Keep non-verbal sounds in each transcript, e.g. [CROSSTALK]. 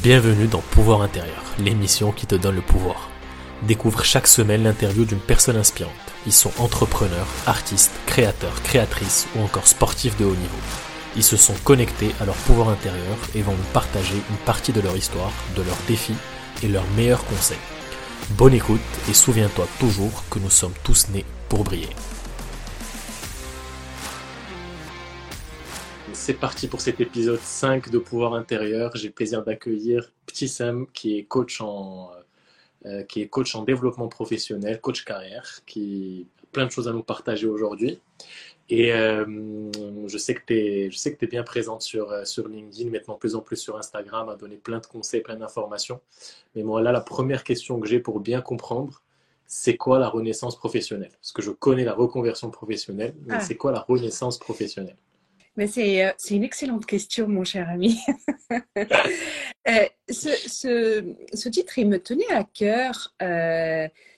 Bienvenue dans Pouvoir intérieur, l'émission qui te donne le pouvoir. Découvre chaque semaine l'interview d'une personne inspirante. Ils sont entrepreneurs, artistes, créateurs, créatrices ou encore sportifs de haut niveau. Ils se sont connectés à leur pouvoir intérieur et vont nous partager une partie de leur histoire, de leurs défis et leurs meilleurs conseils. Bonne écoute et souviens-toi toujours que nous sommes tous nés pour briller. C'est parti pour cet épisode 5 de Pouvoir intérieur. J'ai le plaisir d'accueillir Petit Sam qui est coach en euh, qui est coach en développement professionnel, coach carrière, qui a plein de choses à nous partager aujourd'hui. Et euh, je sais que tu es, je sais que es bien présente sur, euh, sur LinkedIn, maintenant plus en plus sur Instagram, à donner plein de conseils, plein d'informations. Mais moi, là, la première question que j'ai pour bien comprendre, c'est quoi la renaissance professionnelle? Parce que je connais la reconversion professionnelle, mais ah. c'est quoi la renaissance professionnelle? Mais c'est, une excellente question, mon cher ami. [LAUGHS] ce, ce, titre, il me tenait à cœur.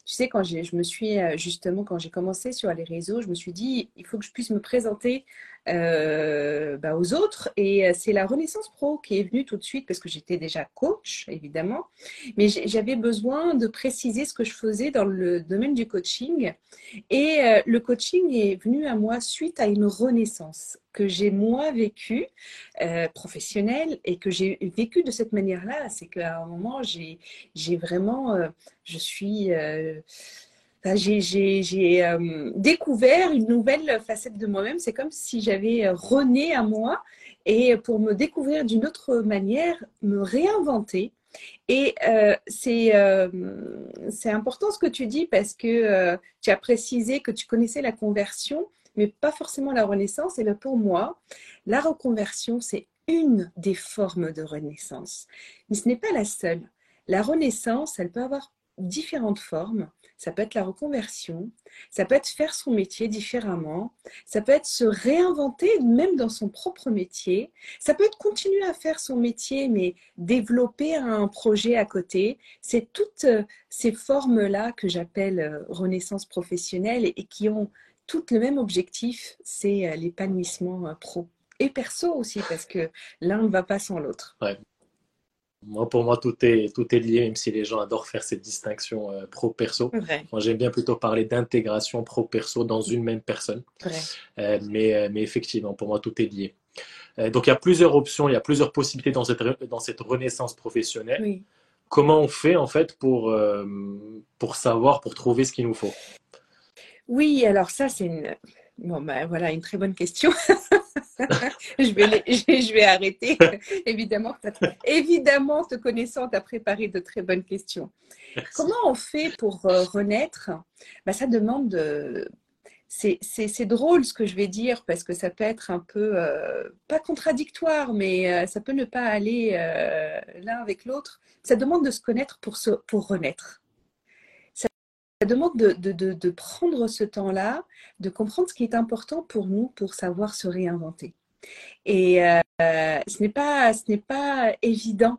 Tu sais, quand je me suis euh, justement, quand j'ai commencé sur les réseaux, je me suis dit, il faut que je puisse me présenter euh, bah, aux autres. Et euh, c'est la Renaissance Pro qui est venue tout de suite parce que j'étais déjà coach, évidemment. Mais j'avais besoin de préciser ce que je faisais dans le domaine du coaching. Et le coaching est venu à moi suite à une renaissance que j'ai moi vécue, professionnelle, et que j'ai vécu de cette manière-là. C'est qu'à un moment, j'ai vraiment je suis. Euh, j'ai euh, découvert une nouvelle facette de moi-même. C'est comme si j'avais rené à moi et pour me découvrir d'une autre manière, me réinventer. Et euh, c'est important ce que tu dis parce que tu as précisé que tu connaissais la conversion, mais pas forcément la renaissance. Et pour moi, la reconversion, c'est une des formes de renaissance. Mais ce n'est pas la seule. La renaissance, elle peut avoir différentes formes. Ça peut être la reconversion, ça peut être faire son métier différemment, ça peut être se réinventer même dans son propre métier, ça peut être continuer à faire son métier mais développer un projet à côté. C'est toutes euh, ces formes-là que j'appelle euh, renaissance professionnelle et qui ont toutes le même objectif, c'est euh, l'épanouissement pro et perso aussi parce que l'un ne va pas sans l'autre. Moi, pour moi, tout est, tout est lié, même si les gens adorent faire cette distinction euh, pro-perso. Moi, j'aime bien plutôt parler d'intégration pro-perso dans une même personne. Euh, mais, euh, mais effectivement, pour moi, tout est lié. donc, il y a plusieurs options, il y a plusieurs possibilités dans cette, dans cette renaissance professionnelle. Comment on fait, en fait, pour, pour savoir, pour trouver ce qu'il nous faut? Oui, alors ça, c'est une... Bon, ben, voilà, une très bonne question. [LAUGHS] je, vais je, vais, arrêter. évidemment, évidemment, te connaissant, tu as préparé de très bonnes questions. Comment on fait pour euh, renaître? Bah, Ça demande de... C'est drôle ce que je vais dire parce que ça peut être un peu, euh, pas contradictoire, mais euh, ça peut ne pas aller l'un avec l'autre. Ça demande de se connaître pour, se, pour renaître ça demande de, de, de, prendre ce temps-là, de comprendre ce qui est important pour nous pour savoir se réinventer. Et euh, ce n'est pas, ce n'est pas évident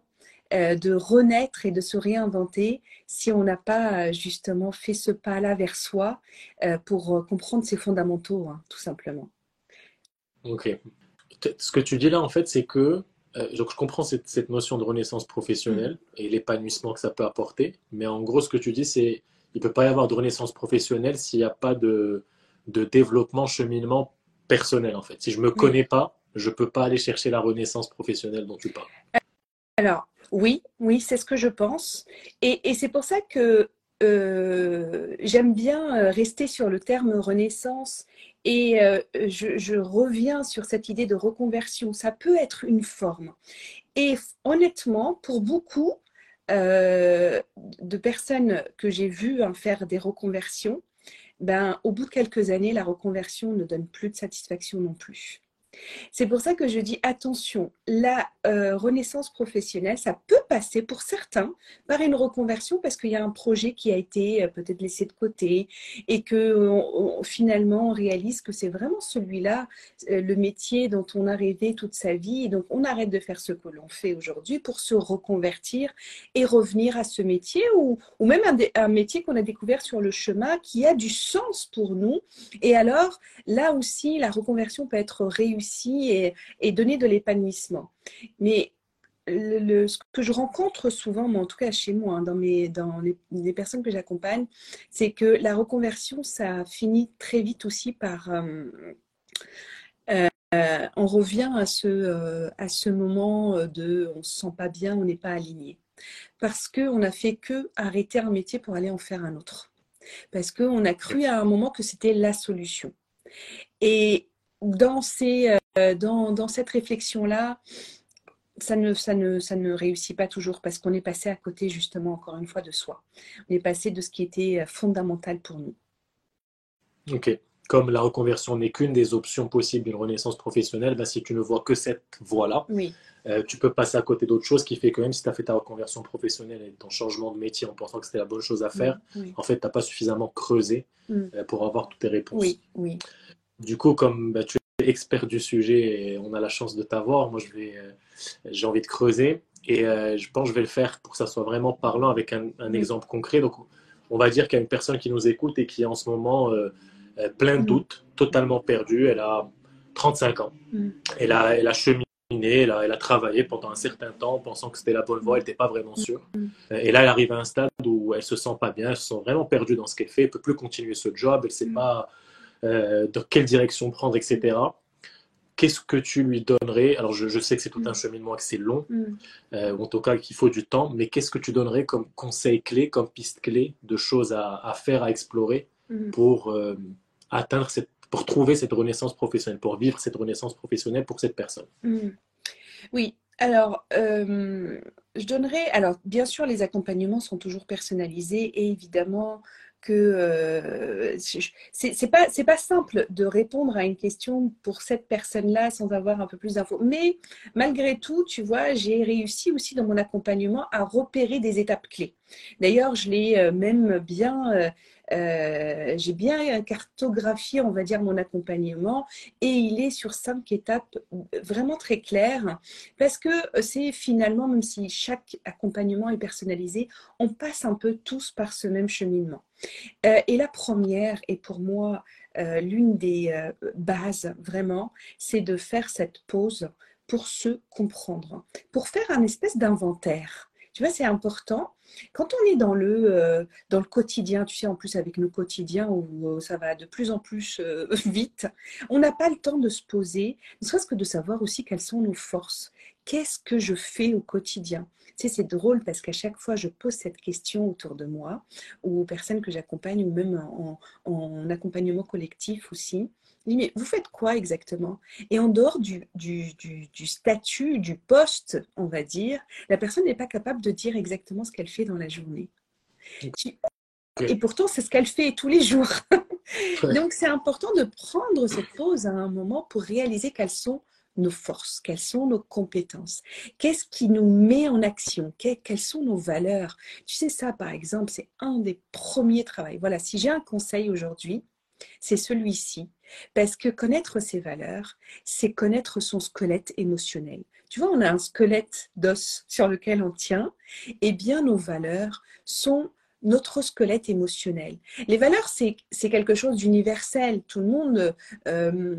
euh, de renaître et de se réinventer si on n'a pas justement fait ce pas-là vers soi euh, pour comprendre ses fondamentaux, hein, tout simplement. Ok. Ce que tu dis là, en fait, c'est que donc je comprends cette, cette, notion de renaissance professionnelle mmh. et l'épanouissement que ça peut apporter, mais en gros, ce que tu dis, c'est il ne peut pas y avoir de renaissance professionnelle s'il n'y a pas de, de développement, cheminement personnel, en fait. Si je ne me connais pas, je ne peux pas aller chercher la renaissance professionnelle dont tu parles. Alors, oui, oui, c'est ce que je pense. Et, et c'est pour ça que euh, j'aime bien euh, rester sur le terme renaissance et euh, je, je, reviens sur cette idée de reconversion. Ça peut être une forme. Et honnêtement, pour beaucoup, euh, de personnes que j'ai vues hein, faire des reconversions, ben, au bout de quelques années, la reconversion ne donne plus de satisfaction non plus. C'est pour ça que je dis attention, la euh, renaissance professionnelle, ça peut passer pour certains par une reconversion parce qu'il y a un projet qui a été euh, peut-être laissé de côté et que finalement on réalise que c'est vraiment celui-là, euh, le métier dont on a rêvé toute sa vie. Donc on arrête de faire ce que l'on fait aujourd'hui pour se reconvertir et revenir à ce métier ou, même un métier qu'on a découvert sur le chemin qui a du sens pour nous. Et alors là aussi, la reconversion peut être réussie et, donner de l'épanouissement. Mais ce que je rencontre souvent, mais en tout cas chez moi, hein, dans, mes, dans les, personnes que j'accompagne, c'est que la reconversion, ça finit très vite aussi par... Euh, euh, on revient à ce, euh, à ce moment de on ne se sent pas bien, on n'est pas aligné. Parce qu'on n'a fait que arrêter un métier pour aller en faire un autre. Parce qu'on a cru à un moment que c'était la solution. Et dans, ces, dans, dans cette réflexion-là, ça ne, ça, ne, ça ne réussit pas toujours parce qu'on est passé à côté justement, encore une fois, de soi. On est passé de ce qui était euh, fondamental pour nous. Ok. Comme la reconversion n'est qu'une des options possibles d'une renaissance professionnelle, bah, si tu ne vois que cette voie-là, oui. Euh, tu peux passer à côté d'autres choses qui fait que même si tu as fait ta reconversion professionnelle et ton changement de métier en pensant que c'était la bonne chose à faire, en fait, tu n'as pas suffisamment creusé mm. euh, pour avoir toutes tes réponses. Oui, oui. Du coup, comme bah, tu expert du sujet et on a la chance de t'avoir. Moi, je vais, euh, j'ai envie de creuser et euh, je pense que je vais le faire pour que ça soit vraiment parlant avec un, exemple concret. Donc, on va dire qu'il y a une personne qui nous écoute et qui est en ce moment euh, plein de mm. doutes, totalement perdue. Elle a 35 ans. Mm. Elle, a, elle a cheminé, elle a, elle a travaillé pendant un certain temps pensant que c'était la bonne voie. Elle n'était pas vraiment sûre. Mm. Et là, elle arrive à un stade où elle se sent pas bien, elle se sent vraiment perdue dans ce qu'elle fait. Elle peut plus continuer ce job. Elle sait pas euh, dans quelle direction prendre, etc. Qu'est-ce que tu lui donnerais? Alors, je, sais que c'est tout un mm. cheminement, que c'est long, mm. euh, en tout cas qu'il faut du temps, mais qu'est-ce que tu donnerais comme conseil clé, comme piste clé de choses à, faire, à explorer mm. pour euh, atteindre cette, pour trouver cette renaissance professionnelle, pour vivre cette renaissance professionnelle pour cette personne? Oui, alors, je donnerais. Alors, bien sûr, les accompagnements sont toujours personnalisés et évidemment, que euh, c'est pas c'est pas simple de répondre à une question pour cette personne-là sans avoir un peu plus d'infos. Mais malgré tout, tu vois, j'ai réussi aussi dans mon accompagnement à repérer des étapes clés. D'ailleurs, je l'ai euh, même bien euh, j'ai bien cartographié, on va dire, mon accompagnement et il est sur cinq étapes vraiment très claires parce que c'est finalement, même si chaque accompagnement est personnalisé, on passe un peu tous par ce même cheminement. Euh, et la première, et pour moi euh, l'une des bases vraiment, c'est de faire cette pause pour se comprendre, pour faire un espèce d'inventaire. Tu vois, c'est important. Quand on est dans le, euh, dans le quotidien, tu sais, en plus avec nos quotidiens où ça va de plus en plus euh, [LAUGHS] vite, on n'a pas le temps de se poser, ne serait-ce que de savoir aussi quelles sont nos forces. Qu'est-ce que je fais au quotidien? Tu sais, c'est drôle parce qu'à chaque fois, je pose cette question autour de moi, ou aux personnes que j'accompagne, ou même en accompagnement collectif aussi mais vous faites quoi exactement? Et en dehors du, du, du, statut, du poste, on va dire, la personne n'est pas capable de dire exactement ce qu'elle fait dans la journée. Et pourtant, c'est ce qu'elle fait tous les jours. [LAUGHS] Donc, c'est important de prendre cette pause à un moment pour réaliser quelles sont nos forces, quelles sont nos compétences, qu'est-ce qui nous met en action, quelles sont nos valeurs? Tu sais, ça, par exemple, c'est un des premiers travaux. Voilà, si j'ai un conseil aujourd'hui, c'est celui-ci. Parce que connaître ses valeurs, c'est connaître son squelette émotionnel. Tu vois, on a un squelette d'os sur lequel on tient. eh bien, nos valeurs sont notre squelette émotionnel. Les valeurs, c'est quelque chose d'universel. Tout le monde euh,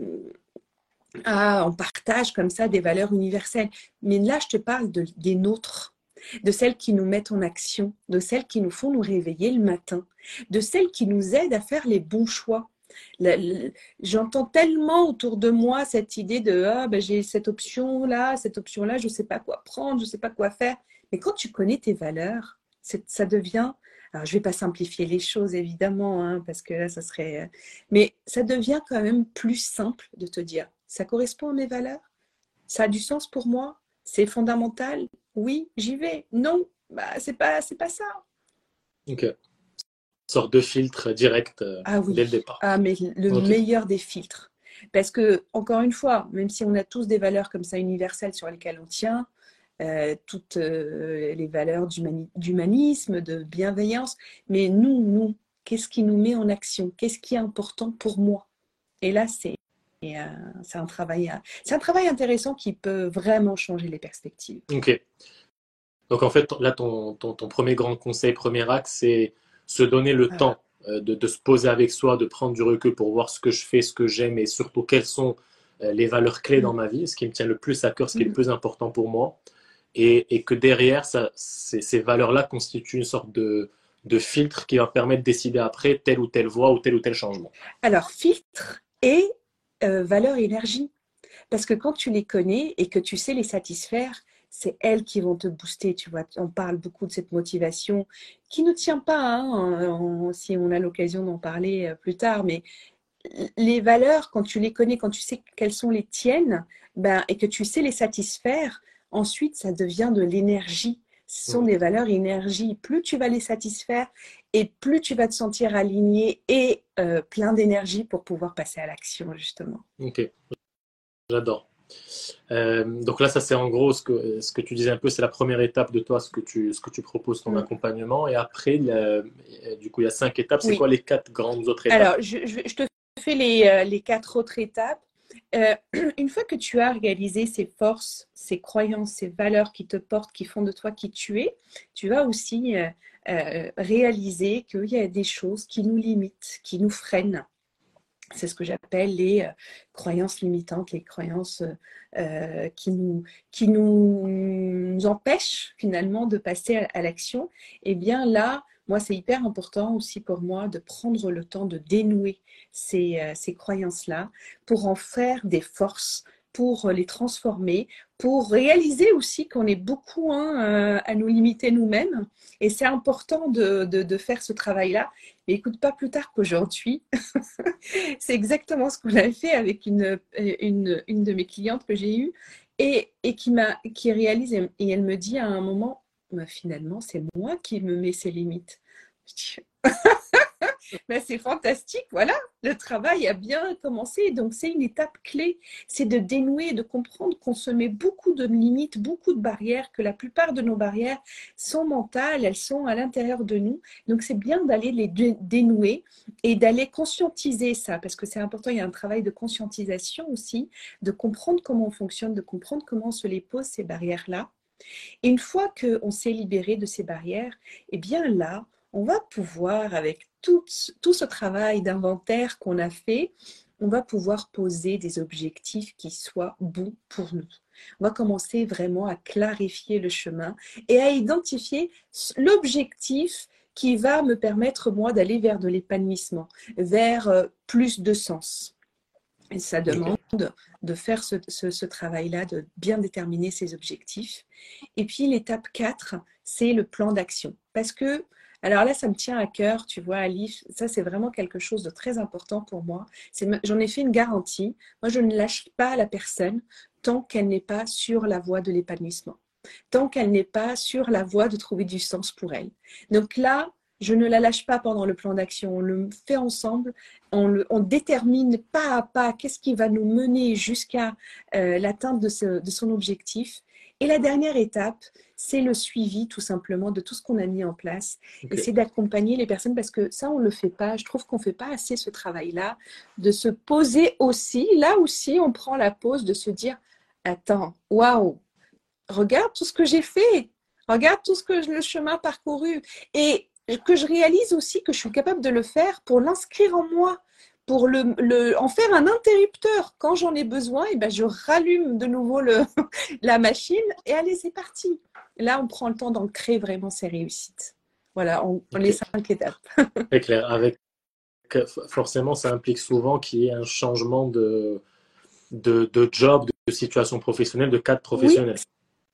en partage comme ça des valeurs universelles. Mais là, je te parle de, des nôtres de celles qui nous mettent en action, de celles qui nous font nous réveiller le matin, de celles qui nous aident à faire les bons choix. J'entends tellement autour de moi cette idée de ah, ben, j'ai cette option là, cette option là, je ne sais pas quoi prendre, je ne sais pas quoi faire. Mais quand tu connais tes valeurs, ça devient. Alors, je ne vais pas simplifier les choses évidemment, hein, parce que là, ça serait. Mais ça devient quand même plus simple de te dire ça correspond à mes valeurs, ça a du sens pour moi, c'est fondamental, oui, j'y vais. Non, bah, c'est pas, pas ça. Ok. Sorte de filtre direct euh, ah dès le départ. Ah, mais le meilleur des filtres. Parce que, encore une fois, même si on a tous des valeurs comme ça universelles sur lesquelles on tient, euh, toutes euh, les valeurs d'humanisme, de bienveillance, mais nous, nous, qu'est-ce qui nous met en action? Qu'est-ce qui est important pour moi? Et là, c'est euh, un, travail, un travail intéressant qui peut vraiment changer les perspectives. Ok. Donc en fait, là, ton, ton, premier grand conseil, premier axe, c'est se donner le temps euh, de, de, se poser avec soi, de prendre du recul pour voir ce que je fais, ce que j'aime et surtout quelles sont les valeurs clés dans mm. ma vie, ce qui me tient le plus à cœur, ce qui est le mm. plus important pour moi. et, que derrière, ça, ces, valeurs-là constituent une sorte de, de filtre qui va permettre de décider après telle ou telle voie ou tel ou tel changement. Alors, filtre et euh, valeur énergie. Parce que quand tu les connais et que tu sais les satisfaire, c'est elles qui vont te booster. Tu vois, on parle beaucoup de cette motivation qui ne tient pas, hein, si on a l'occasion d'en parler euh, plus tard, mais les valeurs, quand tu les connais, quand tu sais quelles sont les tiennes, ben, et que tu sais les satisfaire, ensuite, ça devient de l'énergie. Ce sont des valeurs énergie. Plus tu vas les satisfaire et plus tu vas te sentir aligné et euh, plein d'énergie pour pouvoir passer à l'action, justement. Ok, j'adore. Euh, donc là, ça c'est en gros ce que, ce que tu disais un peu, c'est la première étape de toi, ce que tu, ce que tu proposes, ton mm. accompagnement. Et après, du coup, il y a cinq étapes. C'est quoi les quatre grandes autres étapes? Alors, je, je, te fais les, euh, les, quatre autres étapes. Euh, [CLEARS THROAT] une fois que tu as réalisé ces forces, ces croyances, ces valeurs qui te portent, qui font de toi qui tu es, tu vas aussi réaliser qu'il y a des choses qui nous limitent, qui nous freinent. C'est ce que j'appelle les euh, croyances limitantes, les croyances euh, qui, nous, qui nous, empêchent finalement de passer à, l'action. Et eh bien là, moi, c'est hyper important aussi pour moi de prendre le temps de dénouer ces, euh, ces croyances-là pour en faire des forces, pour les transformer, pour réaliser aussi qu'on est beaucoup hein, à nous limiter nous-mêmes. Et c'est important de, faire ce travail-là. Mais écoute, pas plus tard qu'aujourd'hui. [LAUGHS] c'est exactement ce qu'on a fait avec une, une, de mes clientes que j'ai eue et, qui réalise, et elle me dit à un moment, bah, finalement, c'est moi qui me mets ces limites. Mais c'est fantastique, voilà, le travail a bien commencé. Donc c'est une étape clé, c'est de dénouer, de comprendre qu'on se met beaucoup de limites, beaucoup de barrières, que la plupart de nos barrières sont mentales, elles sont à l'intérieur de nous. Donc c'est bien d'aller les dénouer et d'aller conscientiser ça, parce que c'est important, il y a un travail de conscientisation aussi, de comprendre comment on fonctionne, de comprendre comment on se les pose ces barrières-là. Et une fois qu'on s'est libéré de ces barrières, eh bien là, on va pouvoir, avec tout, tout ce travail d'inventaire qu'on a fait, on va pouvoir poser des objectifs qui soient bons pour nous. On va commencer vraiment à clarifier le chemin et à identifier l'objectif qui va me permettre, moi, d'aller vers de l'épanouissement, vers euh, plus de sens. Et ça demande de faire ce, ce travail-là, de bien déterminer ses objectifs. Et puis l'étape 4, c'est le plan d'action. Parce que alors là, ça me tient à cœur, tu vois, Alice. Ça, c'est vraiment quelque chose de très important pour moi. J'en ai fait une garantie. Moi, je ne lâche pas la personne tant qu'elle n'est pas sur la voie de l'épanouissement, tant qu'elle n'est pas sur la voie de trouver du sens pour elle. Donc là, je ne la lâche pas pendant le plan d'action. On le fait ensemble. On, détermine pas à pas qu'est-ce qui va nous mener jusqu'à euh, l'atteinte de son objectif. Et la dernière étape, c'est le suivi tout simplement de tout ce qu'on a mis en place. Et c'est d'accompagner les personnes parce que ça, on ne le fait pas. Je trouve qu'on ne fait pas assez ce travail-là, de se poser aussi. Là aussi, on prend la pause de se dire, attends, waouh, regarde tout ce que j'ai fait. Regarde tout ce que le chemin parcouru. Et que je réalise aussi que je suis capable de le faire pour l'inscrire en moi, pour le, en faire un interrupteur. Quand j'en ai besoin, et eh ben je rallume de nouveau le, [LAUGHS] la machine et allez, c'est parti. Là, on prend le temps d'en créer vraiment ses réussites. Voilà, on, les cinq étapes. [LAUGHS] C'est clair. Avec, forcément, ça implique souvent qu'il y ait un changement de, de, de job, de situation professionnelle, de cadre professionnel. Oui,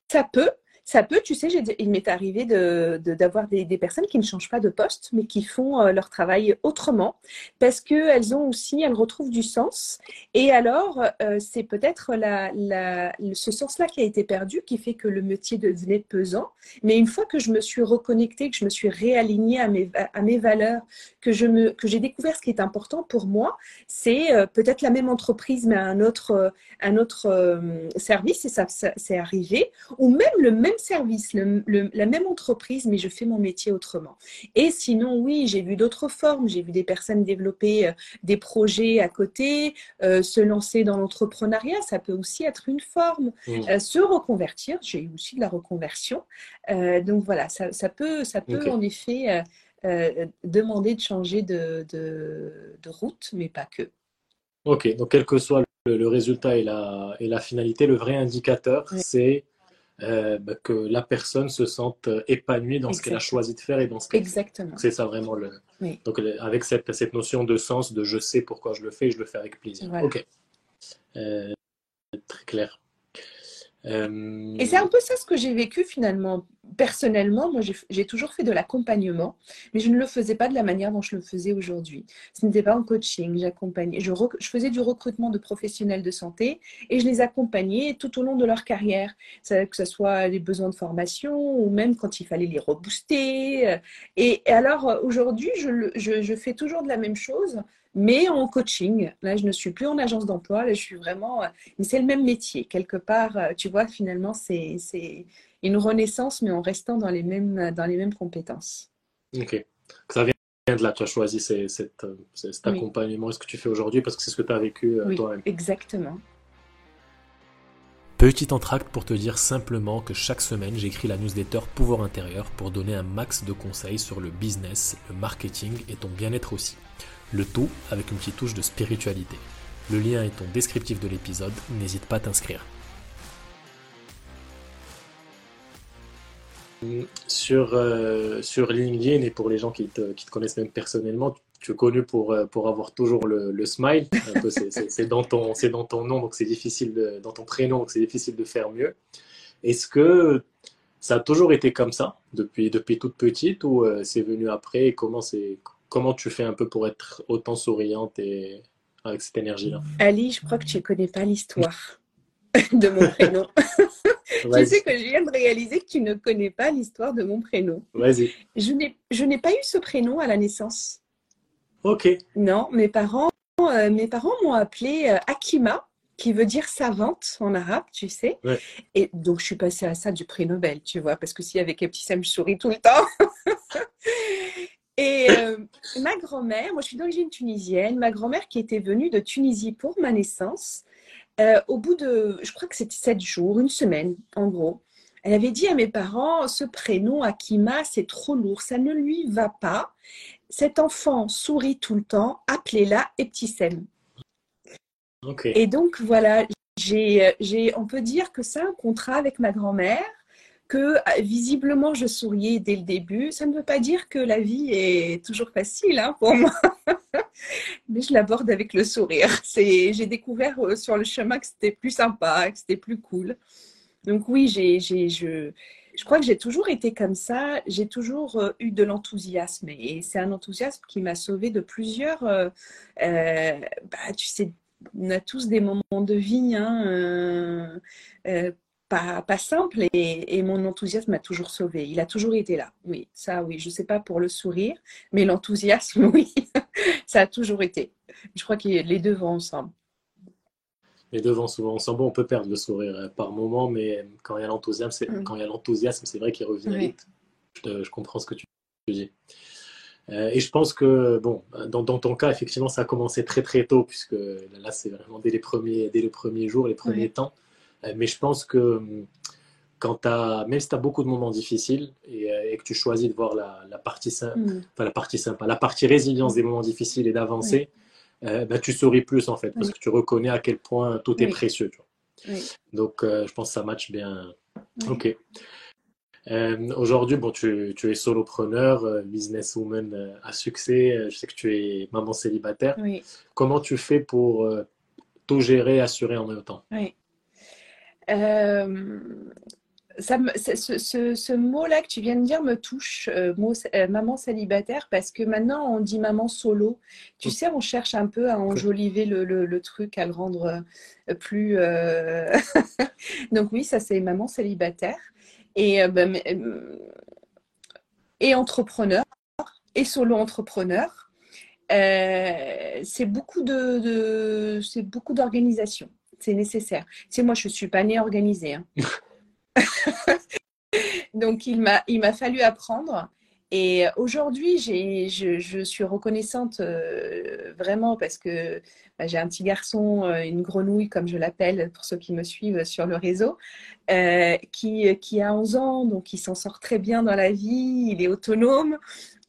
ça peut, ça peut, tu sais, il m'est arrivé d'avoir de, des, personnes qui ne changent pas de poste, mais qui font euh, leur travail autrement, parce qu'elles ont aussi, elles retrouvent du sens. Et alors, euh, c'est peut-être la, ce sens-là qui a été perdu, qui fait que le métier devenait pesant. Mais une fois que je me suis reconnectée, que je me suis réalignée à mes, à mes valeurs, que me, que j'ai découvert ce qui est important pour moi, c'est euh, peut-être la même entreprise, mais un autre, un autre service, et ça, ça c'est arrivé, ou même le même service, la même entreprise, mais je fais mon métier autrement. Et sinon, oui, j'ai vu d'autres formes. J'ai vu des personnes développer euh, des projets à côté, euh, se lancer dans l'entrepreneuriat, ça peut aussi être une forme. Mmh. Euh, se reconvertir, j'ai eu aussi de la reconversion. donc voilà, ça, peut, ça peut en effet demander de changer de, de, route, mais pas que. Ok, donc quel que soit le, résultat et la, et la finalité, le vrai indicateur, c'est euh, bah, que la personne se sente épanouie dans ce qu'elle a choisi de faire et dans ce qu'elle Exactement. C'est ça vraiment le. Donc avec cette, cette notion de sens, de je sais pourquoi je le fais, je le fais avec plaisir. Ok. Euh, très clair. Euh, et c'est un peu ça ce que j'ai vécu finalement. Personnellement, moi j'ai toujours fait de l'accompagnement, mais je ne le faisais pas de la manière dont je le faisais aujourd'hui. Ce n'était pas en coaching, j'accompagnais. Je, je, faisais du recrutement de professionnels de santé et je les accompagnais tout au long de leur carrière, que ce soit les besoins de formation ou même quand il fallait les rebooster. Et, alors aujourd'hui, je, fais toujours de la même chose, mais en coaching. Là, je ne suis plus en agence d'emploi, là, je suis vraiment. Euh, mais c'est le même métier. Quelque part, euh, tu vois, finalement, c'est une renaissance, mais en restant dans les mêmes, dans les mêmes compétences. Ok. Ça vient de là, tu as choisi cet, euh, cet accompagnement, ce que tu fais aujourd'hui, parce que c'est ce que tu as vécu oui, toi-même. Exactement. Petit entracte pour te dire simplement que chaque semaine j'écris la newsletter Pouvoir intérieur pour donner un max de conseils sur le business, le marketing et ton bien-être aussi. Le tout avec une petite touche de spiritualité. Le lien est en descriptif de l'épisode, n'hésite pas à t'inscrire. Sur, euh, sur LinkedIn et pour les gens qui te, connaissent même personnellement, tu es connu pour, euh, pour avoir toujours le, smile. C'est dans, ton, dans ton nom, donc c'est difficile, de, dans ton prénom, donc c'est difficile de faire mieux. Est-ce que ça a toujours été comme ça depuis, depuis toute petite ou euh, c'est venu après comment c'est comment tu fais un peu pour être autant souriante et avec cette énergie-là? Ali, je crois que tu ne connais pas l'histoire [LAUGHS] de mon prénom. [LAUGHS] tu sais que je viens de réaliser que tu ne connais pas l'histoire de mon prénom. Vas-y. Je n'ai pas eu ce prénom à la naissance. Ok. Non, mes parents, euh, mes parents m'ont appelé euh, Akima, qui veut dire savante en arabe, tu sais. Et donc, je suis passée à ça du prix Nobel, tu vois, parce que si avec petit Sam, je souris tout le temps. [LAUGHS] Et euh, ma grand-mère, moi je suis d'origine tunisienne, ma grand-mère qui était venue de Tunisie pour ma naissance, euh, au bout de, je crois que c'était sept jours, une semaine en gros, elle avait dit à mes parents, ce prénom Akima, c'est trop lourd, ça ne lui va pas. Cet enfant sourit tout le temps, appelez-la Eptissem. Okay. Et donc voilà, j'ai, on peut dire que c'est un contrat avec ma grand-mère que euh, visiblement je souriais dès le début. Ça ne veut pas dire que la vie est toujours facile hein, pour moi, [LAUGHS] mais je l'aborde avec le sourire. J'ai découvert euh, sur le chemin que c'était plus sympa, que c'était plus cool. Donc oui, j'ai, je, je crois que j'ai toujours été comme ça. J'ai toujours euh, eu de l'enthousiasme et c'est un enthousiasme qui m'a sauvé de plusieurs. bah, tu sais, on a tous des moments de vie. Hein, pas, simple et, mon enthousiasme m'a toujours sauvé. Il a toujours été là. Oui, ça, oui. Je ne sais pas pour le sourire, mais l'enthousiasme, [LAUGHS] oui, ça a toujours été. Je crois que les deux vont ensemble. Les deux vont souvent ensemble. on peut perdre le sourire euh, par moment, mais quand il y a l'enthousiasme, c'est, mm. quand il y a l'enthousiasme, c'est vrai qu'il revient vite. Je, comprends ce que tu dis. Euh, et je pense que, bon, dans, ton cas, effectivement, ça a commencé très très tôt, puisque là, c'est vraiment dès les premiers, dès les premiers jours, les premiers temps. Euh, mais je pense que hum, quand as, même si tu as beaucoup de moments difficiles euh, et, que tu choisis de voir la, la partie simple, mm. enfin la partie sympa, la partie résilience des moments difficiles et d'avancer, euh, bah, tu souris plus en fait, parce que tu reconnais à quel point tout est précieux. Donc je pense que ça match bien. Ok. Aujourd'hui, bon, tu, tu, es solopreneur, businesswoman à succès. Je sais que tu es maman célibataire. Comment tu fais pour tout gérer, assurer en même temps? Oui. Euh, ça ce, mot-là que tu viens de dire me touche, euh, euh, maman célibataire, parce que maintenant on dit maman solo. Tu sais, on cherche un peu à enjoliver le, truc, à le rendre plus. [LAUGHS] Donc oui, ça c'est maman célibataire et, ben, et entrepreneur et solo entrepreneur. c'est beaucoup de c'est beaucoup d'organisation c'est nécessaire. Sais, moi, je ne suis pas née organisée. Hein. [LAUGHS] Donc, il m'a, il m'a fallu apprendre. Et aujourd'hui, j'ai, je, suis reconnaissante euh, vraiment parce que bah, j'ai un petit garçon, euh, une grenouille comme je l'appelle pour ceux qui me suivent sur le réseau, euh, qui, qui a 11 ans, donc il s'en sort très bien dans la vie, il est autonome.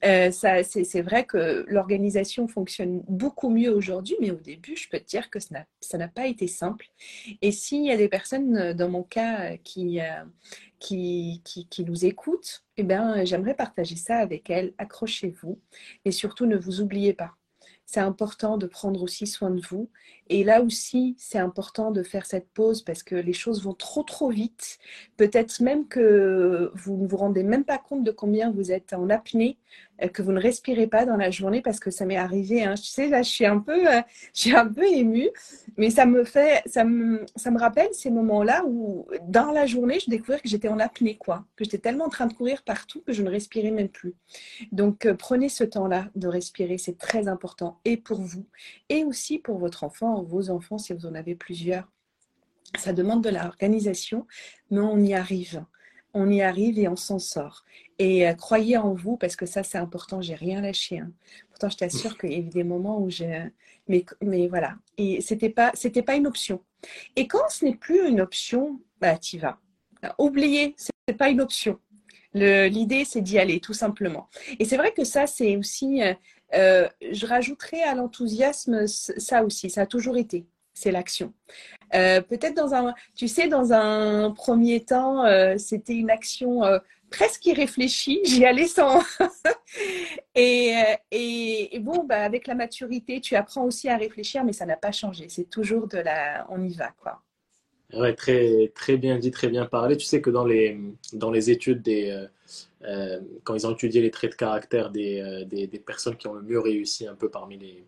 Euh, c'est vrai que l'organisation fonctionne beaucoup mieux aujourd'hui, mais au début, je peux te dire que ça n'a pas été simple. Et s'il y a des personnes, euh, dans mon cas, qui, qui, nous écoutent, eh bien, j'aimerais partager ça avec elles. Accrochez-vous et surtout ne vous oubliez pas c'est important de prendre aussi soin de vous. Et là aussi, c'est important de faire cette pause parce que les choses vont trop trop vite. Peut-être même que vous ne vous rendez même pas compte de combien vous êtes en apnée euh, que vous ne respirez pas dans la journée parce que ça m'est arrivé. Hein. Tu sais, là, je suis un peu, euh, je un peu émue, mais ça me fait, ça me, ça me rappelle ces moments-là où, dans la journée, je découvrais que j'étais en apnée, quoi, que j'étais tellement en train de courir partout que je ne respirais même plus. Donc, euh, prenez ce temps-là de respirer, c'est très important, et pour vous, et aussi pour votre enfant, vos enfants, si vous en avez plusieurs. Ça demande de l'organisation, mais on y arrive on y arrive et on s'en sort. Et euh, croyez en vous parce que ça c'est important. J'ai rien lâché. Hein. Pourtant, je t'assure qu'il y a eu des moments où j'ai, mais, mais voilà. Et c'était pas, c'était pas une option. Et quand ce n'est plus une option, bah y vas. Oubliez, c'est pas une option. l'idée c'est d'y aller tout simplement. Et c'est vrai que ça c'est aussi, euh, je rajouterais à l'enthousiasme ça aussi. Ça a toujours été c'est l'action. Euh, peut-être dans un, tu sais, dans un premier temps, euh, c'était une action presque irréfléchie. J'y allais sans. [LAUGHS] et, et, bon, bah, avec la maturité, tu apprends aussi à réfléchir, mais ça n'a pas changé. C'est toujours de la, on y va, quoi. Ouais, très, très bien dit, très bien parlé. Tu sais que dans les, dans les études des, quand ils ont étudié les traits de caractère des, des, des, personnes qui ont le mieux réussi un peu parmi les,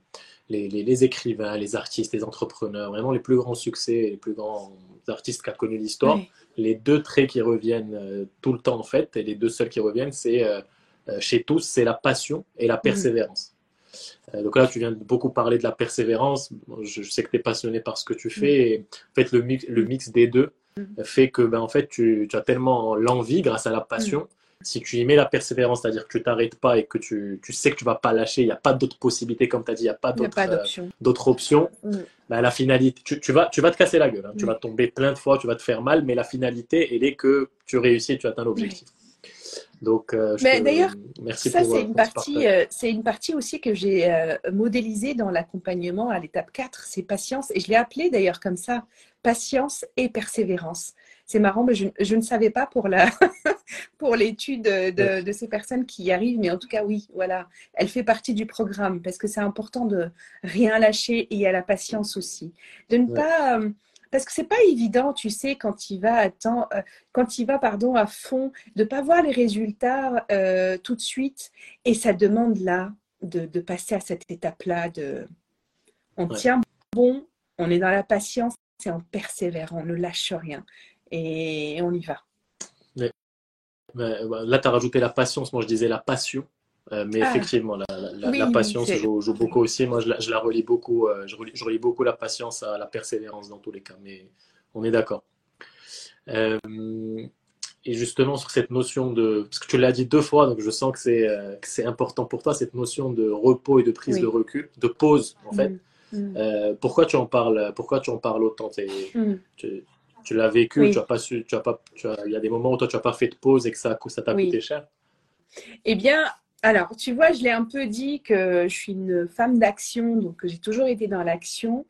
les, écrivains, les artistes, les entrepreneurs, vraiment les plus grands succès, les plus grands artistes qu'a connu l'histoire. Les deux traits qui reviennent euh, tout le temps en fait, et les deux seuls qui reviennent, c'est euh, euh, chez tous, c'est la passion et la persévérance. donc là, tu viens de beaucoup parler de la persévérance. Je, sais que tu es passionné par ce que tu fais. Et, en fait, le mix, le mix des deux fait que ben, en fait, tu, tu as tellement l'envie grâce à la passion si tu y mets la persévérance, c'est-à-dire que tu t'arrêtes pas et que tu, tu, sais que tu vas pas lâcher, il n'y a pas d'autres possibilités, comme tu as dit, il n'y a pas euh, d'autres options, mm. bah, la finalité, tu, tu, vas, tu vas te casser la gueule, hein. tu mm. vas tomber plein de fois, tu vas te faire mal, mais la finalité, elle est que tu réussis et tu atteins l'objectif. Donc, euh, d'ailleurs, merci ça, c'est une partie, euh, c'est une partie aussi que j'ai modélisée dans l'accompagnement à l'étape 4, c'est patience, et je l'ai appelé d'ailleurs comme ça, patience et persévérance. C'est marrant, mais je, ne savais pas pour la [LAUGHS] pour l'étude de, ces personnes qui y arrivent, mais en tout cas oui, voilà, elle fait partie du programme parce que c'est important de rien lâcher et il y a la patience aussi, de ne pas euh, parce que c'est pas évident, tu sais, quand il va à euh, quand il va pardon à fond, de pas voir les résultats euh, tout de suite, et ça demande là de, passer à cette étape-là de, on tient bon, on est dans la patience et on persévère, on ne lâche rien. Et on y va. Bah, là, tu as rajouté la patience. Moi, je disais la passion. Euh, mais ah. effectivement, la, la, patience joue, beaucoup aussi. Moi, je la, relis beaucoup. Euh, je, relis, beaucoup la patience à la persévérance dans tous les cas. Mais on est d'accord. Euh, et justement, sur cette notion de. Parce que tu l'as dit deux fois, donc je sens que c'est important pour toi, cette notion de repos et de prise de recul, de pause, en fait. Mm. Mm. pourquoi tu en parles Pourquoi tu en parles autant? Tu l'as vécu, tu as pas su, tu as pas, il y a des moments où toi tu n'as pas fait de pause et que ça, ça t'a coûté cher. Eh bien, alors, tu vois, je l'ai un peu dit que je suis une femme d'action, donc j'ai toujours été dans l'action.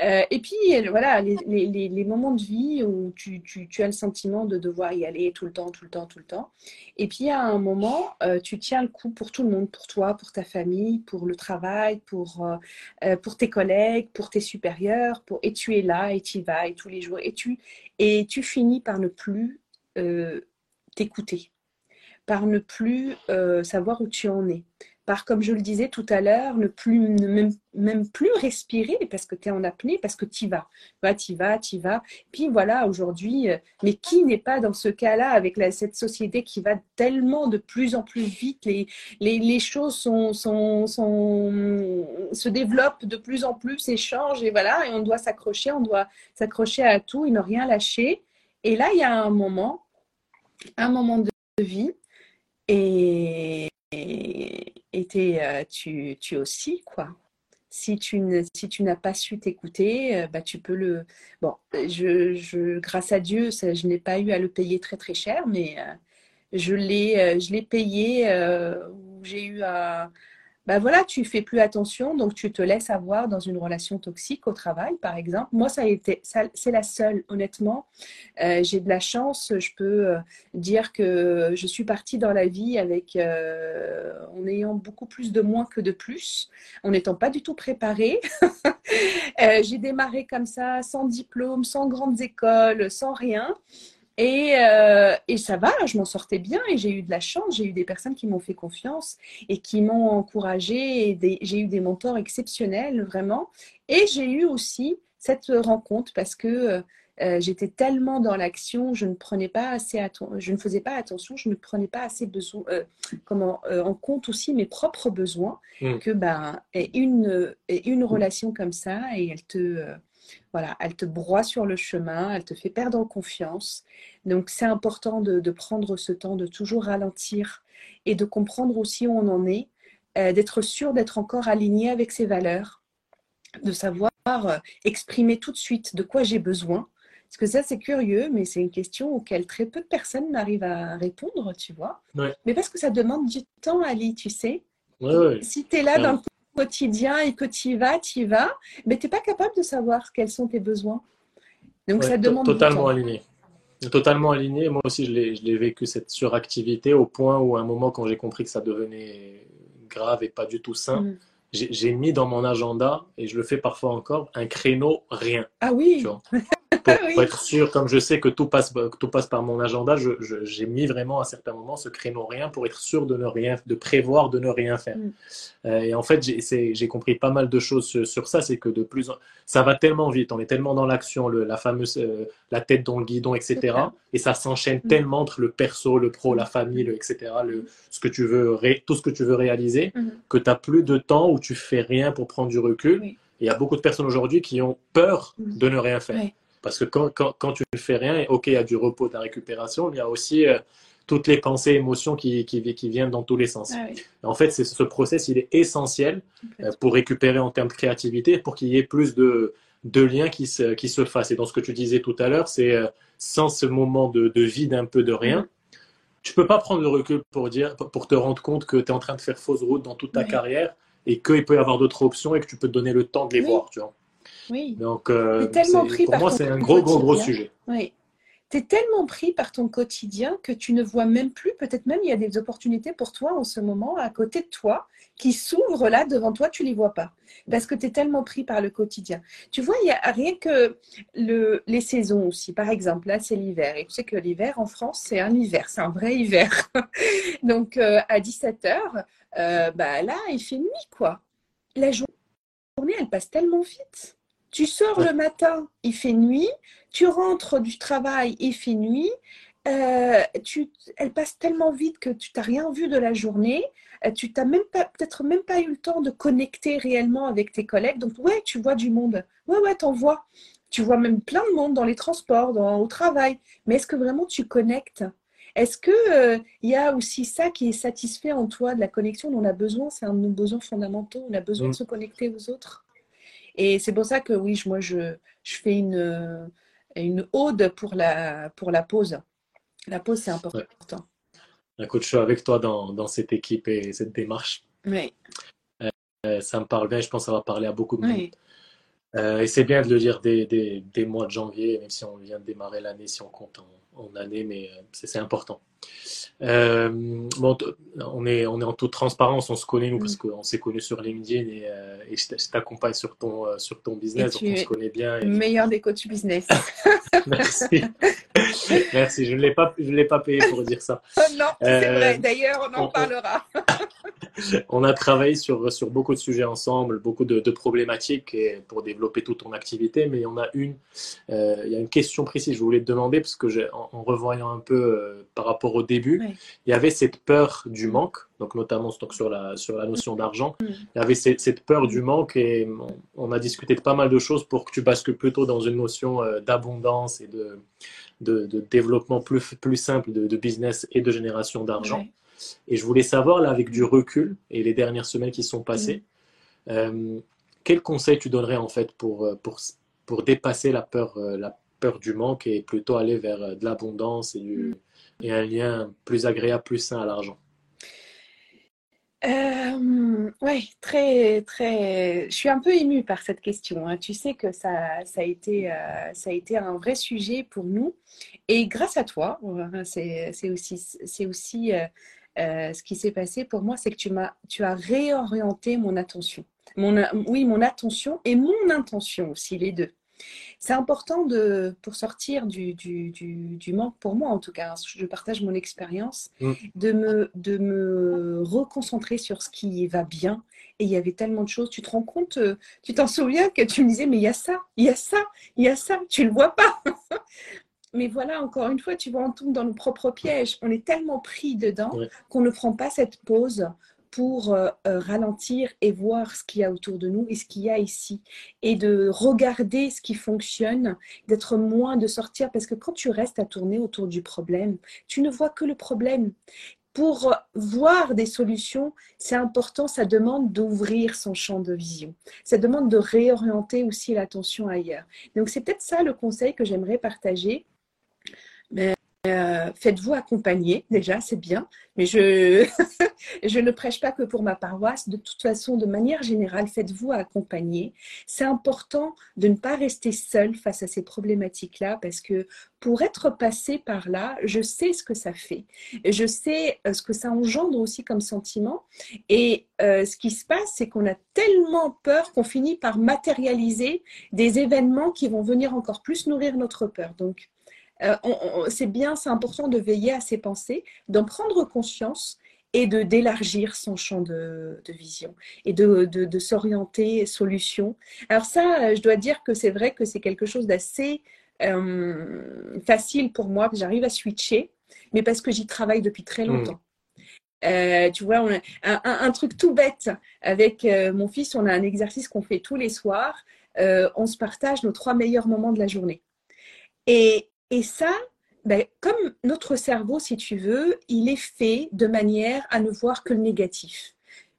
Euh, et puis, voilà, les, moments de vie où tu, as le sentiment de devoir y aller tout le temps, tout le temps, tout le temps. Et puis, à un moment, euh, tu tiens le coup pour tout le monde, pour toi, pour ta famille, pour le travail, pour, euh, pour tes collègues, pour tes supérieurs. Pour... Et tu es là, et tu y vas, et tous les jours. Et tu, et tu finis par ne plus t'écouter par ne plus euh, savoir où tu en es, par, comme je le disais tout à l'heure, ne plus même, même, plus respirer parce que tu es en apnée, parce que tu vas. Tu vas, tu vas. Puis voilà, aujourd'hui, euh, mais qui n'est pas dans ce cas-là avec cette société qui va tellement de plus en plus vite, les, les, les choses sont, sont, sont, se développent de plus en plus, échangent, et voilà, et on doit s'accrocher, on doit s'accrocher à tout et ne rien lâcher. Et là, il y a un moment, un moment de vie et, euh, tu, tu aussi, quoi. Si tu, si tu n'as pas su t'écouter, euh, bah, tu peux le... Bon, je, je grâce à Dieu, ça, je n'ai pas eu à le payer très très cher, mais euh, je l'ai payé j'ai eu à, ben voilà, tu fais plus attention, donc tu te laisses avoir dans une relation toxique au travail, par exemple. Moi, ça a été, c'est la seule, honnêtement. Euh, j'ai de la chance, je peux euh, dire que je suis partie dans la vie avec, euh, en ayant beaucoup plus de moins que de plus, en n'étant pas du tout préparée. [LAUGHS] j'ai démarré comme ça, sans diplôme, sans grandes écoles, sans rien. Et, euh, et, ça va, je m'en sortais bien et j'ai eu de la chance. J'ai eu des personnes qui m'ont fait confiance et qui m'ont encouragée. J'ai eu des mentors exceptionnels, vraiment. Et j'ai eu aussi cette rencontre parce que euh, j'étais tellement dans l'action, je ne prenais pas assez je ne faisais pas attention, je ne prenais pas assez besoin, euh, comment, en compte aussi mes propres besoins mmh. que ben, une, une relation comme ça et elle te voilà, elle te broie sur le chemin, elle te fait perdre confiance. Donc c'est important de, prendre ce temps, de toujours ralentir et de comprendre aussi où on en est, euh, d'être sûr d'être encore aligné avec ses valeurs, de savoir euh, exprimer tout de suite de quoi j'ai besoin. Parce que ça, c'est curieux, mais c'est une question auquel très peu de personnes n'arrivent à répondre, tu vois. Mais parce que ça demande du temps, Ali, tu sais. Si tu es là dans quotidien et que tu y vas, tu y vas, mais tu n'es pas capable de savoir quels sont tes besoins. Donc ça demande. Totalement aligné. Totalement aligné. Moi aussi, je l'ai vécu cette suractivité au point où, à un moment, quand j'ai compris que ça devenait grave et pas du tout sain, mm. j'ai mis dans mon agenda, et je le fais parfois encore, un créneau rien. Ah oui [LAUGHS] pour, être sûr, comme je sais que tout passe, tout passe par mon agenda, j'ai mis vraiment à certains moments ce créneau rien pour être sûr de ne rien, de prévoir de ne rien faire. Mm. Euh, et en fait, j'ai compris pas mal de choses sur, ça. C'est que de plus, en, ça va tellement vite, on est tellement dans l'action, la fameuse, euh, la tête dans le guidon, etc. Et ça s'enchaîne mm. tellement entre le perso, le pro, la famille, le, etc. Le, ce que tu veux, tout ce que tu veux réaliser, mm. que tu n'as plus de temps où tu fais rien pour prendre du recul. Et il y a beaucoup de personnes aujourd'hui qui ont peur de ne rien faire. Parce que quand, quand, quand, tu ne fais rien, ok, il y a du repos, ta récupération, mais il y a aussi euh, toutes les pensées, émotions qui, qui, qui, viennent dans tous les sens. Ah en fait, ce process, il est essentiel euh, pour récupérer en termes de créativité, pour qu'il y ait plus de, de liens qui se, qui se fassent. Et dans ce que tu disais tout à l'heure, c'est euh, sans ce moment de, de, vide, un peu de rien, tu mm-hmm. tu peux pas prendre le recul pour, dire, pour te rendre compte que tu es en train de faire fausse route dans toute ta carrière et qu'il peut y avoir d'autres options et que tu peux te donner le temps de les voir. Tu vois. Oui. Donc, euh, pour moi, c'est un gros, gros, gros sujet. Oui. Tu es tellement pris par ton quotidien que tu ne vois même plus, peut-être même il y a des opportunités pour toi en ce moment à côté de toi qui s'ouvrent là devant toi, tu ne les vois pas. Parce que tu es tellement pris par le quotidien. Tu vois, il y a rien que le, les saisons aussi. Par exemple, là, c'est l'hiver. Et tu sais que l'hiver en France, c'est un hiver, c'est un vrai hiver. [LAUGHS] Donc, euh, à 17h, euh, bah, là, il fait nuit, quoi. La journée, elle passe tellement vite. Tu sors le matin, il fait nuit. Tu rentres du travail, il fait nuit. Euh, tu, elle passe tellement vite que tu n'as rien vu de la journée. Euh, tu n'as même pas, peut-être même pas eu le temps de connecter réellement avec tes collègues. Donc, ouais, tu vois du monde. Ouais, ouais, t'en vois. Tu vois même plein de monde dans les transports, dans, au travail. Mais est-ce que vraiment tu connectes? Est-ce qu'il euh, il y a aussi ça qui est satisfait en toi de la connexion? Dont on a besoin C'est un de nos besoins fondamentaux. On a besoin de mm. se connecter aux autres. Et c'est pour ça que oui, moi, je, je fais une, une ode pour la, pour la pause. La pause, c'est important. Un coach, je suis avec toi dans, dans, cette équipe et cette démarche. Oui. Euh, ça me parle bien, je pense que ça va parler à beaucoup de monde. Euh, et c'est bien de le dire dès, dès, mois de janvier, même si on vient de démarrer l'année, si on compte en, en année, mais euh, c'est important. Euh, bon, on, est, on est en toute transparence, on se connaît nous parce qu'on s'est connus sur LinkedIn et, euh, et je t'accompagne sur ton, euh, sur ton business, donc on se connaît bien. Le meilleur des coachs business. [LAUGHS] [LAUGHS] Merci. Merci, je ne l'ai pas, je l'ai pas payé pour dire ça. [LAUGHS] non, c'est vrai, d'ailleurs, on en parlera. [LAUGHS] on a travaillé sur, sur beaucoup de sujets ensemble, beaucoup de, problématiques et pour développer toute ton activité, mais on a une, il y a une question précise, je voulais te demander parce que en, en revoyant un peu par rapport au début, il y avait cette peur du manque, donc notamment sur, la, sur la notion d'argent. Mm. Il y avait cette, peur du manque et on, a discuté de pas mal de choses pour que tu bascules plutôt dans une notion euh, d'abondance et de, de, développement plus, plus simple de, business et de génération d'argent. Et je voulais savoir, là, avec du recul et les dernières semaines qui sont passées, mm. euh, quel conseil tu donnerais en fait pour, euh, pour, pour dépasser la peur, la peur du manque et plutôt aller vers de l'abondance et du, mm et un lien plus agréable, plus sain à l'argent? Euh, oui, très, très. Je suis un peu émue par cette question. Hein. Tu sais que ça, ça, a été, euh, ça a été un vrai sujet pour nous. Et grâce à toi, c'est aussi, aussi euh, ce qui s'est passé pour moi, c'est que tu, tu as réorienté mon attention. Mon, oui, mon attention et mon intention aussi, les deux. C'est important de, pour sortir du, du, du, manque, pour moi en tout cas, hein, je partage mon expérience, mm. de, me, de me reconcentrer sur ce qui va bien. Et il y avait tellement de choses, tu te rends compte, euh, tu t'en souviens que tu me disais, mais il y a ça, il y a ça, il y a ça, tu ne le vois pas. [LAUGHS] mais voilà, encore une fois, tu vois, on tombe dans nos propres pièges. On est tellement pris dedans qu'on ne prend pas cette pause pour euh, euh, ralentir et voir ce qu'il y a autour de nous et ce qu'il y a ici et de regarder ce qui fonctionne, d'être moins de sortir parce que quand tu restes à tourner autour du problème, tu ne vois que le problème. Pour voir des solutions, c'est important, ça demande d'ouvrir son champ de vision. Ça demande de réorienter aussi l'attention ailleurs. Donc c'est peut-être ça le conseil que j'aimerais partager. Mais euh, faites-vous accompagner, déjà, c'est bien, mais je, [LAUGHS] je ne prêche pas que pour ma paroisse. De toute façon, de manière générale, faites-vous accompagner. C'est important de ne pas rester seul face à ces problématiques-là parce que pour être passé par là, je sais ce que ça fait. Je sais euh, ce que ça engendre aussi comme sentiment. Et euh, ce qui se passe, c'est qu'on a tellement peur qu'on finit par matérialiser des événements qui vont venir encore plus nourrir notre peur. Donc, euh, c'est bien, c'est important de veiller à ses pensées, d'en prendre conscience et de d'élargir son champ de, vision et de, de, s'orienter solution. Alors ça, je dois dire que c'est vrai que c'est quelque chose d'assez euh, facile pour moi, j'arrive à switcher, mais parce que j'y travaille depuis très mmh. longtemps. Euh, tu vois, un, truc tout bête avec mon fils, on a un exercice qu'on fait tous les soirs. on se partage nos trois meilleurs moments de la journée. Et, et ça, ben, comme notre cerveau, si tu veux, il est fait de manière à ne voir que le négatif.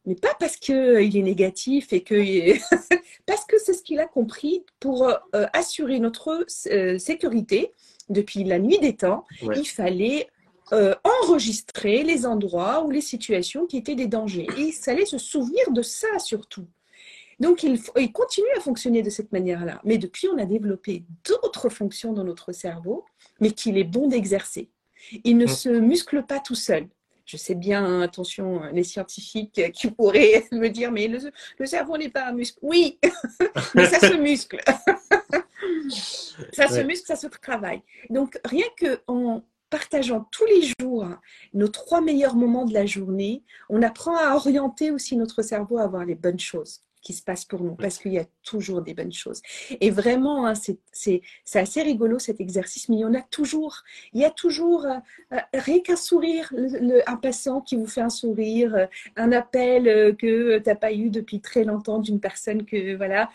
Mais pas parce qu'il euh, est négatif et que. [LAUGHS] parce que c'est ce qu'il a compris pour euh, assurer notre euh, sécurité depuis la nuit des temps. Il fallait enregistrer les endroits ou les situations qui étaient des dangers. Et il fallait se souvenir de ça surtout. Donc, il, il, continue à fonctionner de cette manière-là. Mais depuis, on a développé d'autres fonctions dans notre cerveau, mais qu'il est bon d'exercer. Il ne mm. se muscle pas tout seul. Je sais bien, attention, les scientifiques [LAUGHS] qui pourraient [LAUGHS] me dire, mais le, cerveau n'est pas un muscle. Oui, [LAUGHS] mais ça se muscle. ça se muscle, ça se travaille. Donc, rien qu'en partageant tous les jours nos trois meilleurs moments de la journée, on apprend à orienter aussi notre cerveau à voir les bonnes choses qui se passe pour nous, parce qu'il y a toujours des bonnes choses. Et vraiment, hein, c'est assez rigolo cet exercice, mais il y en a toujours. Il y a toujours euh, euh, rien qu'un sourire, le, un passant qui vous fait un sourire, euh, un appel que tu n'as pas eu depuis très longtemps d'une personne que, voilà.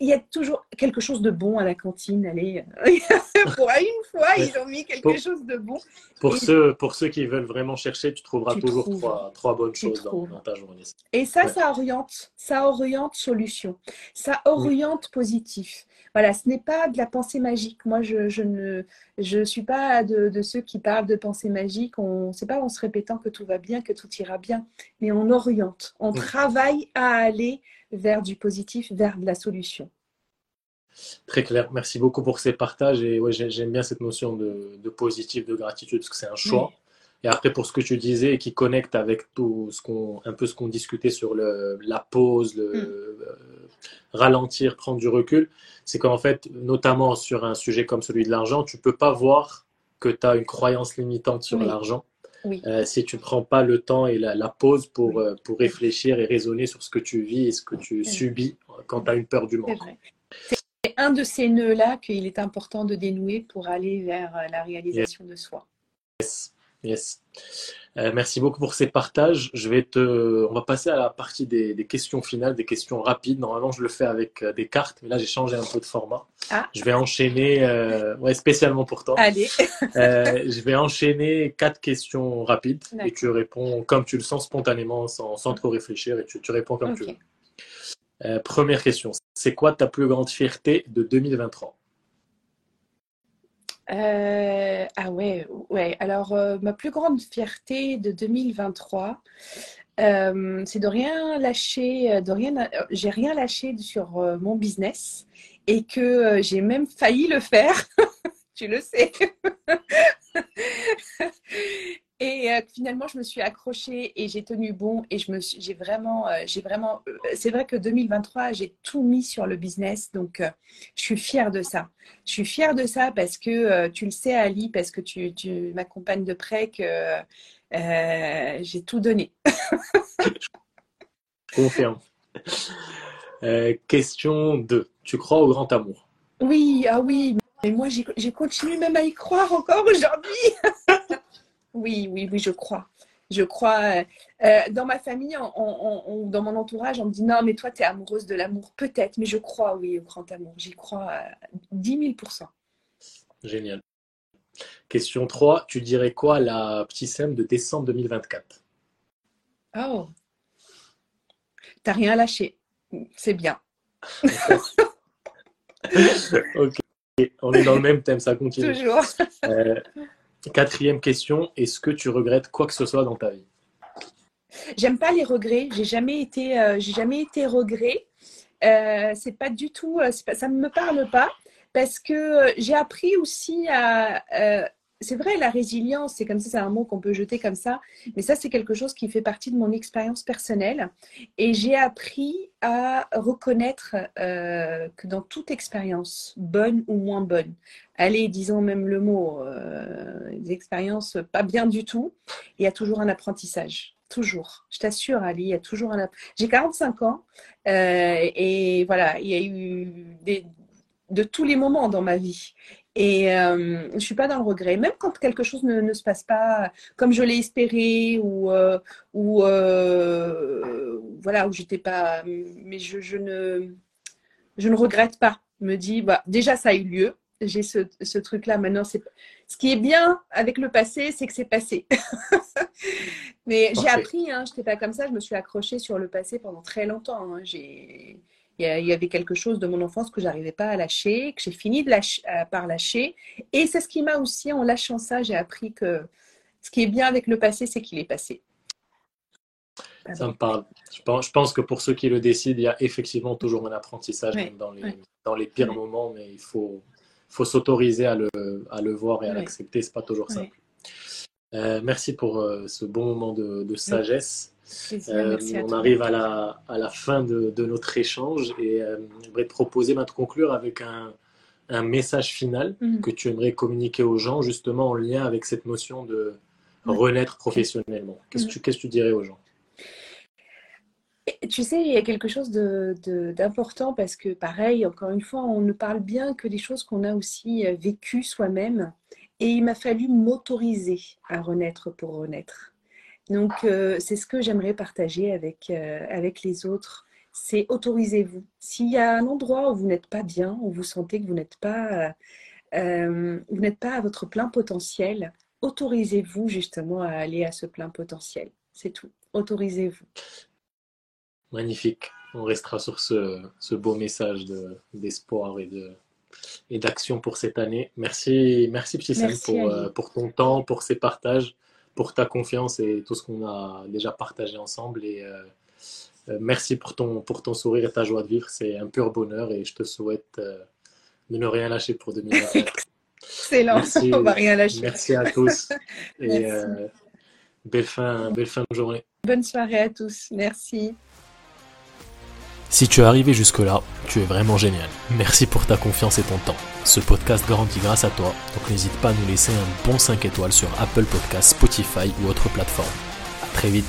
Il y a toujours quelque chose de bon à la cantine. Allez, [LAUGHS] pour une fois, ils ont mis quelque chose de bon. Pour, ceux, pour ceux qui veulent vraiment chercher, tu trouveras toujours trois, trois, bonnes choses dans, dans, ta journée. Et ça, ça oriente. Ça oriente solution. Ça oriente positif. Voilà, ce n'est pas de la pensée magique. Moi, je, je ne je suis pas de, ceux qui parlent de pensée magique. On sait pas en se répétant que tout va bien, que tout ira bien, mais on oriente, on travaille à aller vers du positif, vers de la solution. Très clair. Merci beaucoup pour ces partages. Et ouais, j'aime bien cette notion de, de, positif, de gratitude, parce que c'est un choix. Et après, pour ce que tu disais et qui connecte avec tout ce qu'on, un peu ce qu'on discutait sur le, la pause, le mm. euh, ralentir, prendre du recul, c'est qu'en fait, notamment sur un sujet comme celui de l'argent, tu peux pas voir que tu as une croyance limitante sur l'argent. Euh, si tu ne prends pas le temps et la, pause pour, euh, pour réfléchir et raisonner sur ce que tu vis et ce que tu subis quand tu as une peur du manque. C'est un de ces nœuds-là qu'il est important de dénouer pour aller vers la réalisation de soi. Yes. Euh, merci beaucoup pour ces partages. Je vais te, on va passer à la partie des, questions finales, des questions rapides. Normalement, je le fais avec euh, des cartes, mais là, j'ai changé un peu de format. Ah. Je vais enchaîner, euh, ouais, spécialement pour toi. Allez. [LAUGHS] je vais enchaîner quatre questions rapides et tu réponds comme tu le sens spontanément, sans, sans trop réfléchir, et tu, tu réponds comme tu veux. première question. C'est quoi ta plus grande fierté de 2023 euh, ah ouais, ouais. Alors, euh, ma plus grande fierté de 2023, c'est de rien lâcher, de rien, j'ai rien lâché sur mon business et que j'ai même failli le faire. [LAUGHS] tu le sais. [LAUGHS] Et euh, finalement, je me suis accrochée et j'ai tenu bon et je me j'ai vraiment, euh, j'ai vraiment. Euh, c'est vrai que 2023, j'ai tout mis sur le business, donc je suis fière de ça. Je suis fière de ça parce que tu le sais, Ali, parce que tu, tu m'accompagnes de près que j'ai tout donné. [LAUGHS] Confirme. question 2. Tu crois au grand amour? Oui, ah oui. Mais moi, j'ai continué même à y croire encore aujourd'hui. [LAUGHS] Oui, oui, oui, je crois. Je crois. Euh, euh, dans ma famille, dans mon entourage, on me dit non, mais toi, tu es amoureuse de l'amour. Peut-être, mais je crois, oui, au grand amour. J'y crois à 10 000% Génial. Question 3. Tu dirais quoi la petite scène de décembre 2024 Oh. T'as rien lâché. C'est bien. [LAUGHS] ok. On est dans le même thème, ça continue. Toujours. Euh, Quatrième question, est-ce que tu regrettes quoi que ce soit dans ta vie? J'aime pas les regrets. J'ai jamais été, euh, jamais été regret. Euh, c'est pas du tout, euh, ça ne me parle pas parce que j'ai appris aussi à c'est vrai, la résilience, c'est comme ça, c'est un mot qu'on peut jeter comme ça, mais ça, c'est quelque chose qui fait partie de mon expérience personnelle. Et j'ai appris à reconnaître euh, que dans toute expérience, bonne ou moins bonne, allez, disons même le mot, euh, des expériences pas bien du tout, il y a toujours un apprentissage. Toujours. Je t'assure, Ali, il y a toujours un. J'ai 45 ans euh, et voilà, il y a eu de tous les moments dans ma vie. Et euh, je suis pas dans le regret. Même quand quelque chose ne, ne se passe pas comme je l'ai espéré ou, euh, ou euh, voilà, où j'étais pas. Mais je, je, ne, je ne regrette pas. Je me dis, bah, déjà, ça a eu lieu. J'ai ce, ce truc-là. Maintenant, c'est. Ce qui est bien avec le passé, c'est que c'est passé. [LAUGHS] mais j'ai appris, hein, je n'étais pas comme ça. Je me suis accrochée sur le passé pendant très longtemps. Hein. J'ai il y avait quelque chose de mon enfance que j'arrivais pas à lâcher, que j'ai fini de lâcher, euh, par lâcher. Et c'est ce qui m'a aussi, en lâchant ça, j'ai appris que ce qui est bien avec le passé, c'est qu'il est passé. Ça me parle. Je pense, je pense, que pour ceux qui le décident, il y a effectivement toujours un apprentissage dans, les, dans les pires moments, mais il faut, faut s'autoriser à le, à le voir et à l'accepter. C'est pas toujours simple. Euh, merci pour euh, ce bon moment de, de sagesse. Euh, on arrive à la, à la fin de, de notre échange et j'aimerais te proposer de conclure avec un, un message final mhm. que tu aimerais communiquer aux gens justement en lien avec cette notion de renaître professionnellement. Qu'est-ce que, mhm. tu, dirais aux gens? Tu sais, il y a quelque chose d'important parce que, pareil, encore une fois, on ne parle bien que des choses qu'on a aussi vécues soi-même. Et il m'a fallu m'autoriser à renaître pour renaître. Donc, euh, c'est ce que j'aimerais partager avec, euh, avec les autres. C'est autorisez-vous. S'il y a un endroit où vous n'êtes pas bien, où vous sentez que vous n'êtes pas, euh, vous pas à votre plein potentiel, autorisez-vous justement à aller à ce plein potentiel. C'est tout. Autorisez-vous. Magnifique. On restera sur ce beau message d'espoir et de, et d'action pour cette année. Merci, merci Petit pour, pour ton temps, pour ces partages pour ta confiance et tout ce qu'on a déjà partagé ensemble. Et euh, euh, merci pour ton, pour ton sourire et ta joie de vivre. C'est un pur bonheur et je te souhaite euh, de ne rien lâcher pour 2024. Excellent, merci, [LAUGHS] on va rien lâcher. Merci à tous [LAUGHS] et belle, fin, belle fin de journée. Bonne soirée à tous. Merci. Si tu es arrivé jusque-là, tu es vraiment génial. Merci pour ta confiance et ton temps. Ce podcast grandit grâce à toi, donc n'hésite pas à nous laisser un bon 5 étoiles sur Apple Podcasts, Spotify ou autre plateforme. A très vite